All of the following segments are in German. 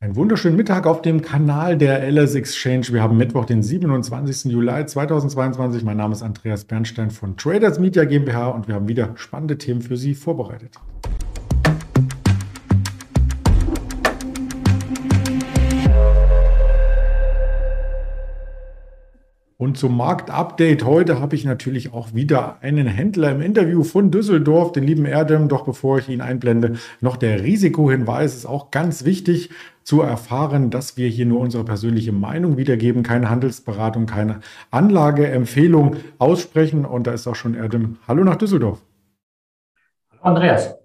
Einen wunderschönen Mittag auf dem Kanal der LS Exchange. Wir haben Mittwoch, den 27. Juli 2022. Mein Name ist Andreas Bernstein von Traders Media GmbH und wir haben wieder spannende Themen für Sie vorbereitet. Und zum Marktupdate heute habe ich natürlich auch wieder einen Händler im Interview von Düsseldorf, den lieben Erdem. Doch bevor ich ihn einblende, noch der Risikohinweis ist auch ganz wichtig zu erfahren, dass wir hier nur unsere persönliche Meinung wiedergeben, keine Handelsberatung, keine Anlageempfehlung aussprechen. Und da ist auch schon Erdem. Hallo nach Düsseldorf. Hallo Andreas.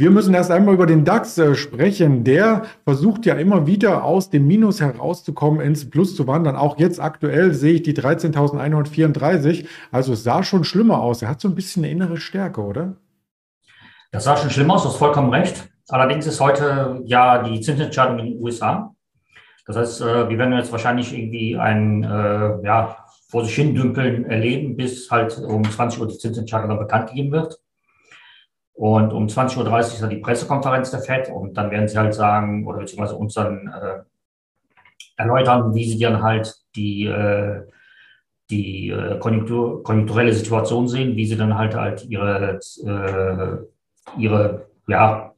Wir müssen erst einmal über den DAX äh, sprechen. Der versucht ja immer wieder aus dem Minus herauszukommen, ins Plus zu wandern. Auch jetzt aktuell sehe ich die 13.134. Also es sah schon schlimmer aus. Er hat so ein bisschen eine innere Stärke, oder? Das sah schon schlimmer aus, du hast vollkommen recht. Allerdings ist heute ja die Zinsentscheidung in den USA. Das heißt, äh, wir werden jetzt wahrscheinlich irgendwie ein äh, ja, vor sich hin dümpeln erleben, bis halt um 20 Uhr die Zinsentscheidung bekannt gegeben wird. Und um 20.30 Uhr ist dann die Pressekonferenz der FED und dann werden sie halt sagen, oder beziehungsweise uns dann äh, erläutern, wie sie dann halt die, äh, die äh, Konjunktur, konjunkturelle Situation sehen, wie sie dann halt halt ihre, äh, ihre ja,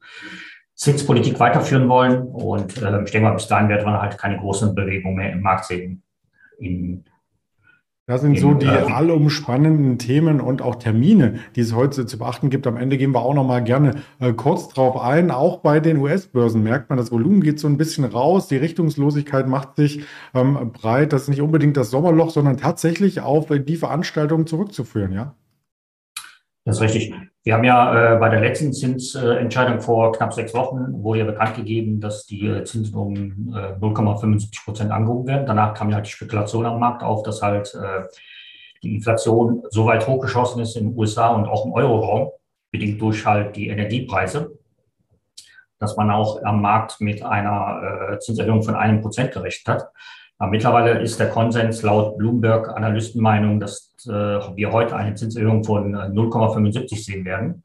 Zinspolitik weiterführen wollen. Und äh, ich denke mal, bis dahin wird man halt keine großen Bewegungen mehr im Markt sehen in das sind so die allumspannenden Themen und auch Termine, die es heute zu beachten gibt. Am Ende gehen wir auch noch mal gerne äh, kurz drauf ein. Auch bei den US-Börsen merkt man, das Volumen geht so ein bisschen raus. Die Richtungslosigkeit macht sich ähm, breit. Das ist nicht unbedingt das Sommerloch, sondern tatsächlich auf die Veranstaltungen zurückzuführen, ja? Das ist richtig. Wir haben ja äh, bei der letzten Zinsentscheidung vor knapp sechs Wochen wurde ja bekannt gegeben, dass die äh, Zinsen um äh, 0,75 Prozent angehoben werden. Danach kam ja halt die Spekulation am Markt auf, dass halt äh, die Inflation so weit hochgeschossen ist in den USA und auch im Euroraum, bedingt durch halt die Energiepreise, dass man auch am Markt mit einer äh, Zinserhöhung von einem Prozent gerechnet hat. Aber mittlerweile ist der Konsens laut Bloomberg Analystenmeinung, dass äh, wir heute eine Zinserhöhung von 0,75 äh, sehen werden.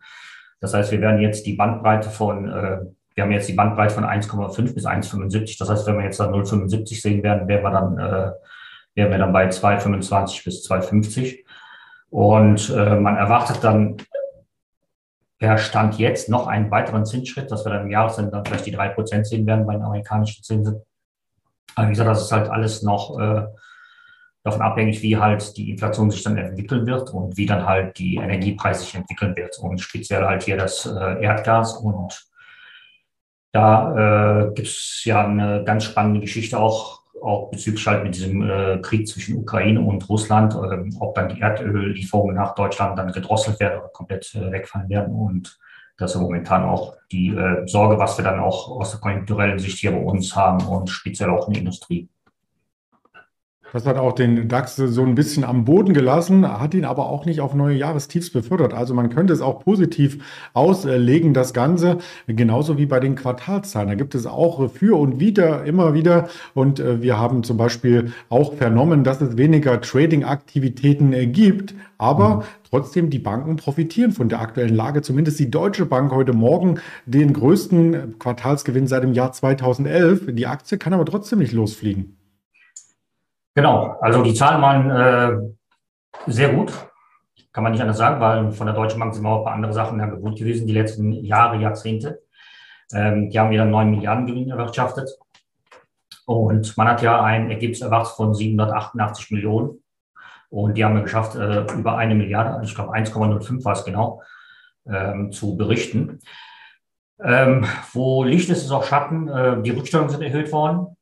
Das heißt, wir werden jetzt die Bandbreite von, äh, wir haben jetzt die Bandbreite von 1,5 bis 1,75. Das heißt, wenn wir jetzt dann 0,75 sehen werden, wären wir dann, äh, wären wir dann bei 2,25 bis 2,50. Und äh, man erwartet dann per Stand jetzt noch einen weiteren Zinsschritt, dass wir dann im Jahresende dann vielleicht die drei Prozent sehen werden bei den amerikanischen Zinsen. Aber wie gesagt, das ist halt alles noch äh, davon abhängig, wie halt die Inflation sich dann entwickeln wird und wie dann halt die Energiepreise sich entwickeln wird. Und speziell halt hier das äh, Erdgas. Und da äh, gibt es ja eine ganz spannende Geschichte auch, auch bezüglich halt mit diesem äh, Krieg zwischen Ukraine und Russland, äh, ob dann die Erdöllieferungen nach Deutschland dann gedrosselt werden oder komplett äh, wegfallen werden. Und das ist momentan auch die äh, Sorge, was wir dann auch aus der konjunkturellen Sicht hier bei uns haben und speziell auch in der Industrie. Das hat auch den DAX so ein bisschen am Boden gelassen, hat ihn aber auch nicht auf neue Jahrestiefs befördert. Also man könnte es auch positiv auslegen, das Ganze, genauso wie bei den Quartalszahlen. Da gibt es auch für und wieder immer wieder. Und äh, wir haben zum Beispiel auch vernommen, dass es weniger Trading-Aktivitäten äh, gibt. Aber mhm. trotzdem, die Banken profitieren von der aktuellen Lage. Zumindest die Deutsche Bank heute Morgen den größten Quartalsgewinn seit dem Jahr 2011. Die Aktie kann aber trotzdem nicht losfliegen. Genau, also die Zahlen waren äh, sehr gut, kann man nicht anders sagen, weil von der Deutschen Bank sind wir auch ein paar andere Sachen ja gewohnt gewesen, die letzten Jahre, Jahrzehnte. Ähm, die haben wieder 9 Milliarden Gewinn erwirtschaftet. Und man hat ja ein Ergebnis erwartet von 788 Millionen. Und die haben wir geschafft, äh, über eine Milliarde, ich glaube 1,05 war es genau, ähm, zu berichten. Ähm, wo Licht ist, ist auch Schatten. Äh, die Rückstellungen sind erhöht worden.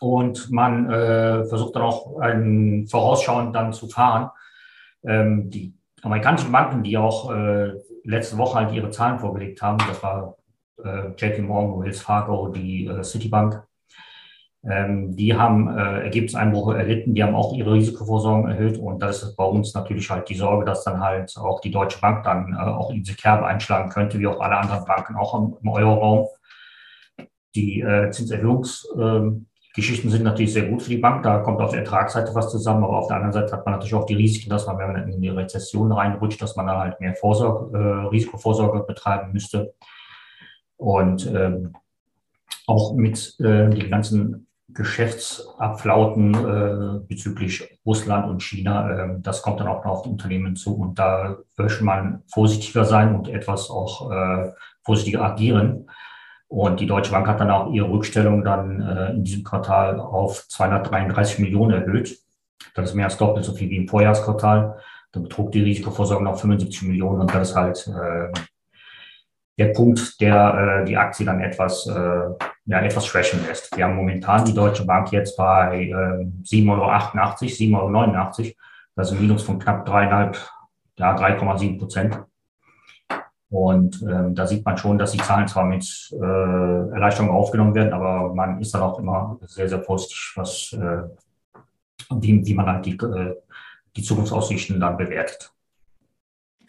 Und man äh, versucht dann auch einen vorausschauend dann zu fahren. Ähm, die amerikanischen Banken, die auch äh, letzte Woche halt ihre Zahlen vorgelegt haben, das war äh, JP Morgan, Wells Fargo, die äh, Citibank, ähm, die haben äh, Ergebniseinbrüche erlitten, die haben auch ihre Risikovorsorge erhöht und das ist bei uns natürlich halt die Sorge, dass dann halt auch die Deutsche Bank dann äh, auch in diese Kerbe einschlagen könnte, wie auch alle anderen Banken auch im, im Euroraum. Die äh, Zinserhöhungs ähm, Geschichten sind natürlich sehr gut für die Bank. Da kommt auf der Ertragsseite was zusammen, aber auf der anderen Seite hat man natürlich auch die Risiken, dass man, wenn man in die Rezession reinrutscht, dass man dann halt mehr Vorsorge, äh, Risikovorsorge betreiben müsste. Und ähm, auch mit äh, den ganzen Geschäftsabflauten äh, bezüglich Russland und China, äh, das kommt dann auch noch auf die Unternehmen zu. Und da möchte man vorsichtiger sein und etwas auch äh, vorsichtiger agieren. Und die Deutsche Bank hat dann auch ihre Rückstellung dann äh, in diesem Quartal auf 233 Millionen erhöht. Das ist mehr als doppelt so viel wie im Vorjahresquartal. Da betrug die Risikovorsorge noch 75 Millionen und das ist halt äh, der Punkt, der äh, die Aktie dann etwas, äh, ja, etwas schwächen lässt. Wir haben momentan die Deutsche Bank jetzt bei äh, 7,88 Euro, 7,89 Euro. Das ist ein Minus von knapp dreieinhalb, ja, 3,7 Prozent. Und ähm, da sieht man schon, dass die Zahlen zwar mit äh, Erleichterung aufgenommen werden, aber man ist dann auch immer sehr, sehr vorsichtig, was, äh, wie, wie man halt die, äh, die Zukunftsaussichten dann bewertet.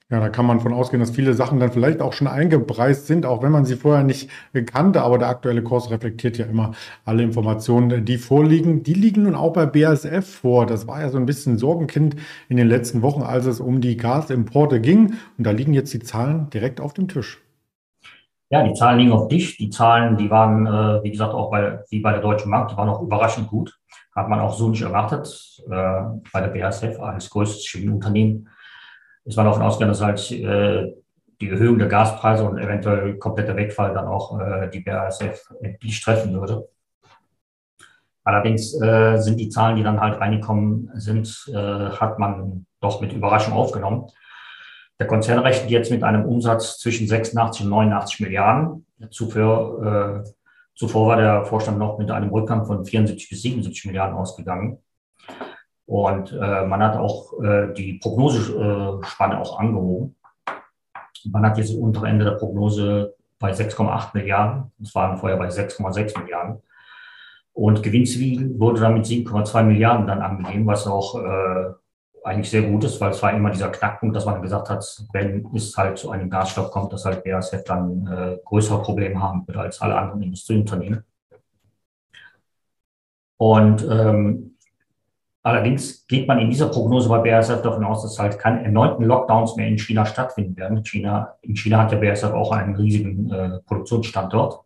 Ja, da kann man von ausgehen, dass viele Sachen dann vielleicht auch schon eingepreist sind, auch wenn man sie vorher nicht kannte. Aber der aktuelle Kurs reflektiert ja immer alle Informationen, die vorliegen. Die liegen nun auch bei BASF vor. Das war ja so ein bisschen Sorgenkind in den letzten Wochen, als es um die Gasimporte ging. Und da liegen jetzt die Zahlen direkt auf dem Tisch. Ja, die Zahlen liegen auf dich. Die Zahlen, die waren, äh, wie gesagt, auch bei, wie bei der Deutschen Bank, die waren auch überraschend gut. Hat man auch so nicht erwartet äh, bei der BASF als größtes Chemieunternehmen ist man davon ausgegangen, dass halt äh, die Erhöhung der Gaspreise und eventuell kompletter Wegfall dann auch äh, die BASF endlich treffen würde. Allerdings äh, sind die Zahlen, die dann halt reingekommen sind, äh, hat man doch mit Überraschung aufgenommen. Der Konzern rechnet jetzt mit einem Umsatz zwischen 86 und 89 Milliarden. Zuvor, äh, zuvor war der Vorstand noch mit einem Rückgang von 74 bis 77 Milliarden ausgegangen. Und äh, man hat auch äh, die Prognosespanne auch angehoben. Man hat jetzt das untere Ende der Prognose bei 6,8 Milliarden. Das waren vorher bei 6,6 Milliarden. Und Gewinnziel wurde dann mit 7,2 Milliarden dann angegeben, was auch äh, eigentlich sehr gut ist, weil es war immer dieser Knackpunkt, dass man gesagt hat, wenn es halt zu einem Gasstopp kommt, dass halt BASF dann äh, größere Probleme haben wird als alle anderen Industrieunternehmen. Und ähm, Allerdings geht man in dieser Prognose bei BASF davon aus, dass halt keine erneuten Lockdowns mehr in China stattfinden werden. China, in China hat ja BASF auch einen riesigen äh, Produktionsstandort.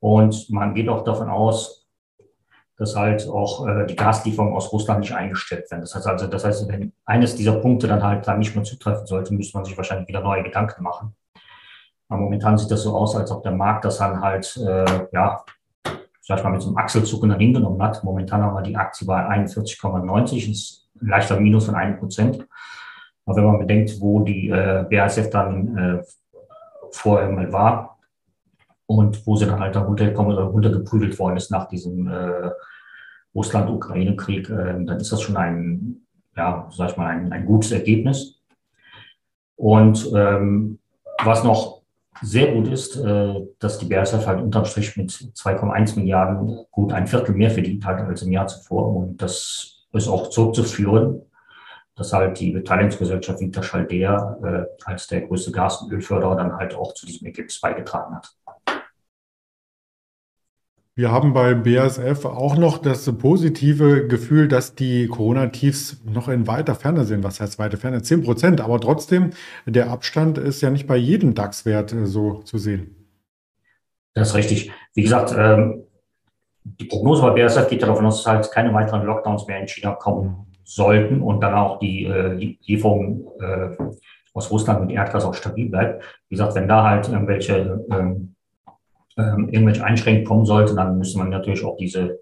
Und man geht auch davon aus, dass halt auch äh, die Gaslieferungen aus Russland nicht eingestellt werden. Das heißt also, das heißt, wenn eines dieser Punkte dann halt dann nicht mehr zutreffen sollte, müsste man sich wahrscheinlich wieder neue Gedanken machen. Aber momentan sieht das so aus, als ob der Markt das dann halt, äh, ja, ich mal, mit so einem Achselzucken dann hingenommen hat. Momentan haben wir die Aktie bei 41,90, ist ein leichter Minus von einem Prozent. Aber wenn man bedenkt, wo die äh, BASF dann äh, vorher mal war und wo sie dann halt da runtergekommen oder runtergeprügelt worden ist nach diesem äh, Russland-Ukraine-Krieg, äh, dann ist das schon ein, ja, sag ich mal, ein, ein gutes Ergebnis. Und ähm, was noch sehr gut ist, äh, dass die BASF halt unterm Strich mit 2,1 Milliarden gut ein Viertel mehr verdient hat als im Jahr zuvor. Und das ist auch zurückzuführen, dass halt die Beteiligungsgesellschaft Winterschaldea äh, als der größte Gas- und Ölförderer dann halt auch zu diesem Ergebnis beigetragen hat. Wir haben bei BASF auch noch das positive Gefühl, dass die Corona-Tiefs noch in weiter Ferne sind. Was heißt weiter Ferne? 10 Prozent. Aber trotzdem, der Abstand ist ja nicht bei jedem DAX-Wert äh, so zu sehen. Das ist richtig. Wie gesagt, ähm, die Prognose bei BASF geht davon aus, dass halt keine weiteren Lockdowns mehr in China kommen sollten und dann auch die äh, Lieferung äh, aus Russland mit Erdgas auch stabil bleibt. Wie gesagt, wenn da halt irgendwelche ähm, irgendwelche Einschränkungen kommen sollte, dann müsste man natürlich auch diese,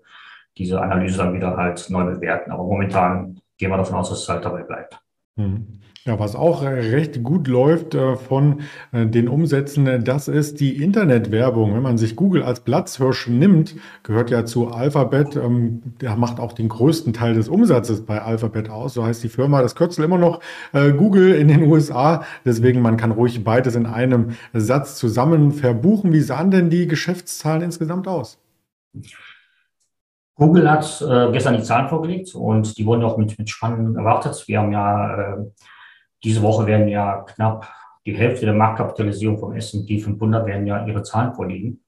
diese Analyse dann wieder halt neu bewerten. Aber momentan gehen wir davon aus, dass es halt dabei bleibt. Hm. Ja, was auch recht gut läuft äh, von äh, den Umsätzen, äh, das ist die Internetwerbung. Wenn man sich Google als Platzhirsch nimmt, gehört ja zu Alphabet, ähm, der macht auch den größten Teil des Umsatzes bei Alphabet aus. So heißt die Firma, das Kürzel immer noch Google in den USA. Deswegen, man kann ruhig beides in einem Satz zusammen verbuchen. Wie sahen denn die Geschäftszahlen insgesamt aus? Google hat äh, gestern die Zahlen vorgelegt und die wurden auch mit, mit Spannung erwartet. Wir haben ja äh, diese Woche werden ja knapp die Hälfte der Marktkapitalisierung vom S&P 500 werden ja ihre Zahlen vorliegen.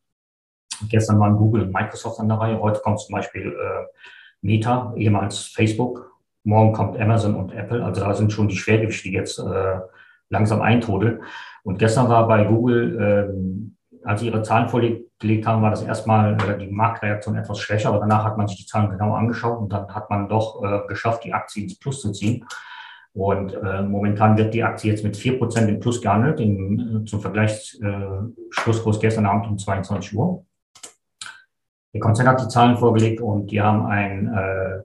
Gestern waren Google und Microsoft an der Reihe. Heute kommt zum Beispiel äh, Meta, ehemals Facebook. Morgen kommt Amazon und Apple. Also da sind schon die Schwergewichte, jetzt äh, langsam eintrudeln. Und gestern war bei Google äh, als sie ihre Zahlen vorgelegt haben, war das erstmal äh, die Marktreaktion etwas schwächer, aber danach hat man sich die Zahlen genau angeschaut und dann hat man doch äh, geschafft, die Aktie ins Plus zu ziehen. Und äh, momentan wird die Aktie jetzt mit 4% im Plus gehandelt, im, zum Vergleich äh, Schlusskurs gestern Abend um 22 Uhr. Der Konzern hat die Zahlen vorgelegt und die haben ein, äh,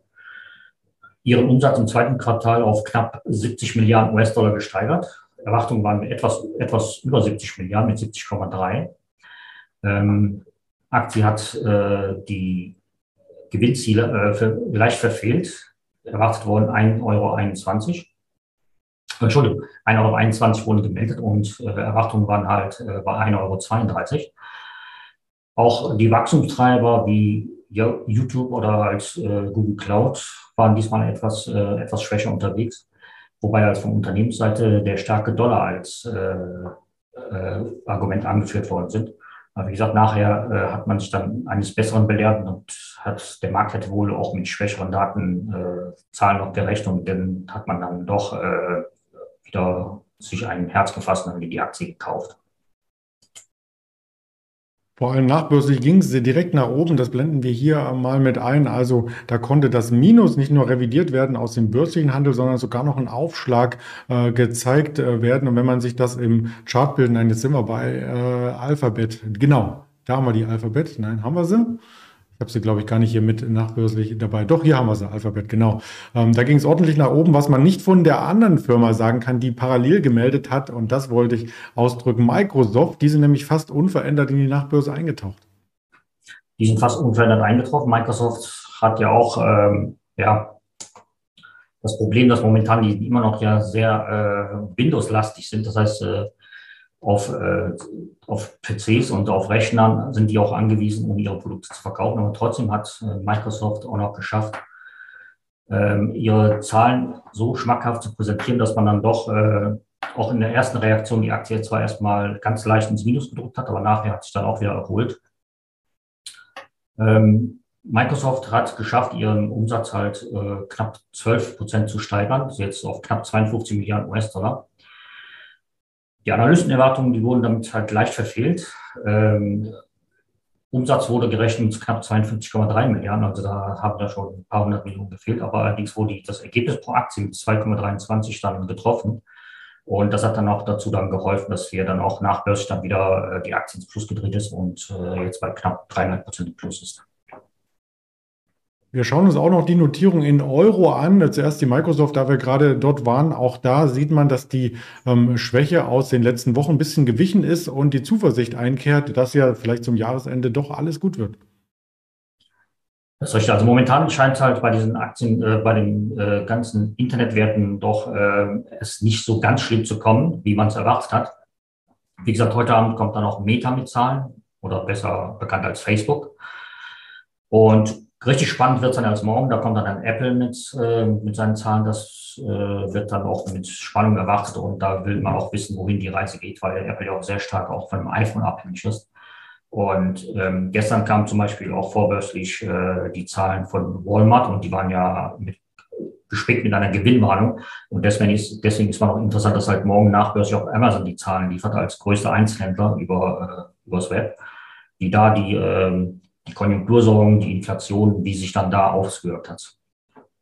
ihren Umsatz im zweiten Quartal auf knapp 70 Milliarden US-Dollar gesteigert. Erwartungen waren etwas, etwas über 70 Milliarden mit 70,3. Ähm, Aktie hat äh, die Gewinnziele äh, für, leicht verfehlt. Erwartet worden 1,21 Euro. Entschuldigung, 1,21 Euro wurden gemeldet und äh, Erwartungen waren halt äh, bei 1,32 Euro. Auch die Wachstumstreiber wie YouTube oder halt äh, Google Cloud waren diesmal etwas, äh, etwas schwächer unterwegs, wobei als von Unternehmensseite der starke Dollar als äh, äh, Argument angeführt worden sind. Aber wie gesagt, nachher äh, hat man sich dann eines Besseren belehrt und hat, der Markt hätte wohl auch mit schwächeren Daten äh, Zahlen noch gerechnet und dann hat man dann doch äh, wieder sich ein Herz gefasst und dann die Aktie gekauft. Vor allem nachbörslich ging es direkt nach oben. Das blenden wir hier mal mit ein. Also da konnte das Minus nicht nur revidiert werden aus dem börslichen Handel, sondern sogar noch ein Aufschlag äh, gezeigt äh, werden. Und wenn man sich das im Chart bilden, nein, jetzt sind wir bei äh, Alphabet. Genau, da haben wir die Alphabet. Nein, haben wir sie? Ich habe sie, glaube ich, gar nicht hier mit nachbörslich dabei. Doch, hier haben wir sie, Alphabet, genau. Ähm, da ging es ordentlich nach oben, was man nicht von der anderen Firma sagen kann, die parallel gemeldet hat. Und das wollte ich ausdrücken. Microsoft, die sind nämlich fast unverändert in die Nachbörse eingetaucht. Die sind fast unverändert eingetroffen. Microsoft hat ja auch ähm, ja, das Problem, dass momentan die immer noch ja sehr äh, Windows-lastig sind. Das heißt, äh, auf, äh, auf PCs und auf Rechnern sind die auch angewiesen, um ihre Produkte zu verkaufen. Aber trotzdem hat äh, Microsoft auch noch geschafft, ähm, ihre Zahlen so schmackhaft zu präsentieren, dass man dann doch äh, auch in der ersten Reaktion die Aktie zwar erstmal ganz leicht ins Minus gedrückt hat, aber nachher hat sich dann auch wieder erholt. Ähm, Microsoft hat geschafft, ihren Umsatz halt äh, knapp 12 Prozent zu steigern, jetzt auf knapp 52 Milliarden US-Dollar. Die Analystenerwartungen, die wurden damit halt leicht verfehlt. Ähm, Umsatz wurde gerechnet mit knapp 52,3 Milliarden, also da haben da schon ein paar hundert Millionen gefehlt, aber allerdings wurde das Ergebnis pro Aktie mit 2,23 dann getroffen. Und das hat dann auch dazu dann geholfen, dass wir dann auch nach Börse dann wieder äh, die Aktie ins Plus gedreht ist und äh, jetzt bei knapp dreieinhalb Prozent Plus ist. Wir schauen uns auch noch die Notierung in Euro an. Zuerst die Microsoft, da wir gerade dort waren. Auch da sieht man, dass die ähm, Schwäche aus den letzten Wochen ein bisschen gewichen ist und die Zuversicht einkehrt, dass ja vielleicht zum Jahresende doch alles gut wird. Das ist richtig. Also momentan scheint es halt bei diesen Aktien, äh, bei den äh, ganzen Internetwerten doch äh, es nicht so ganz schlimm zu kommen, wie man es erwartet hat. Wie gesagt, heute Abend kommt dann auch Meta mit Zahlen oder besser bekannt als Facebook. Und Richtig spannend wird es dann erst morgen. Da kommt dann ein Apple mit, äh, mit seinen Zahlen. Das äh, wird dann auch mit Spannung erwartet. Und da will man auch wissen, wohin die Reise geht, weil Apple ja auch sehr stark auch von dem iPhone abhängig ist. Und ähm, gestern kamen zum Beispiel auch vorbörslich äh, die Zahlen von Walmart und die waren ja mit, gespickt mit einer Gewinnwarnung. Und deswegen ist, deswegen ist man auch interessant, dass halt morgen nachbörslich auch Amazon die Zahlen liefert als größter Einzelhändler über, äh, übers Web, die da die, ähm, die Konjunktursorgen, die Inflation, wie sich dann da ausgewirkt hat.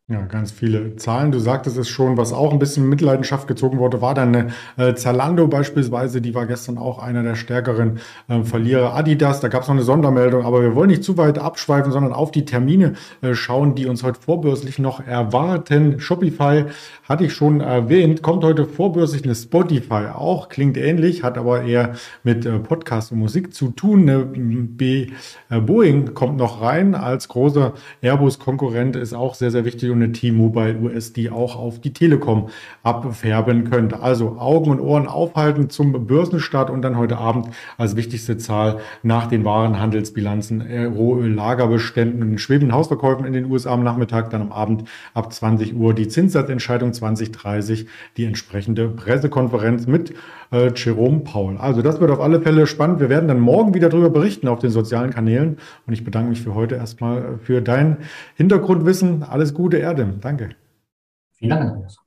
Ja, ganz viele Zahlen. Du sagtest es schon, was auch ein bisschen in Mitleidenschaft gezogen wurde, war dann äh, Zalando beispielsweise, die war gestern auch einer der stärkeren äh, Verlierer. Adidas, da gab es noch eine Sondermeldung, aber wir wollen nicht zu weit abschweifen, sondern auf die Termine äh, schauen, die uns heute vorbörslich noch erwarten. Shopify hatte ich schon erwähnt, kommt heute vorbörslich eine Spotify auch, klingt ähnlich, hat aber eher mit äh, Podcast und Musik zu tun. Eine B, äh, Boeing kommt noch rein als großer Airbus-Konkurrent, ist auch sehr, sehr wichtig eine T-Mobile US, die auch auf die Telekom abfärben könnte. Also Augen und Ohren aufhalten zum Börsenstart und dann heute Abend als wichtigste Zahl nach den Warenhandelsbilanzen, Rohöl-Lagerbeständen und den schwebenden Hausverkäufen in den USA am Nachmittag, dann am Abend ab 20 Uhr die Zinssatzentscheidung 2030, die entsprechende Pressekonferenz mit äh, Jerome Paul. Also das wird auf alle Fälle spannend. Wir werden dann morgen wieder darüber berichten auf den sozialen Kanälen. Und ich bedanke mich für heute erstmal für dein Hintergrundwissen. Alles Gute, Erde. Danke. Vielen Dank, Andreas.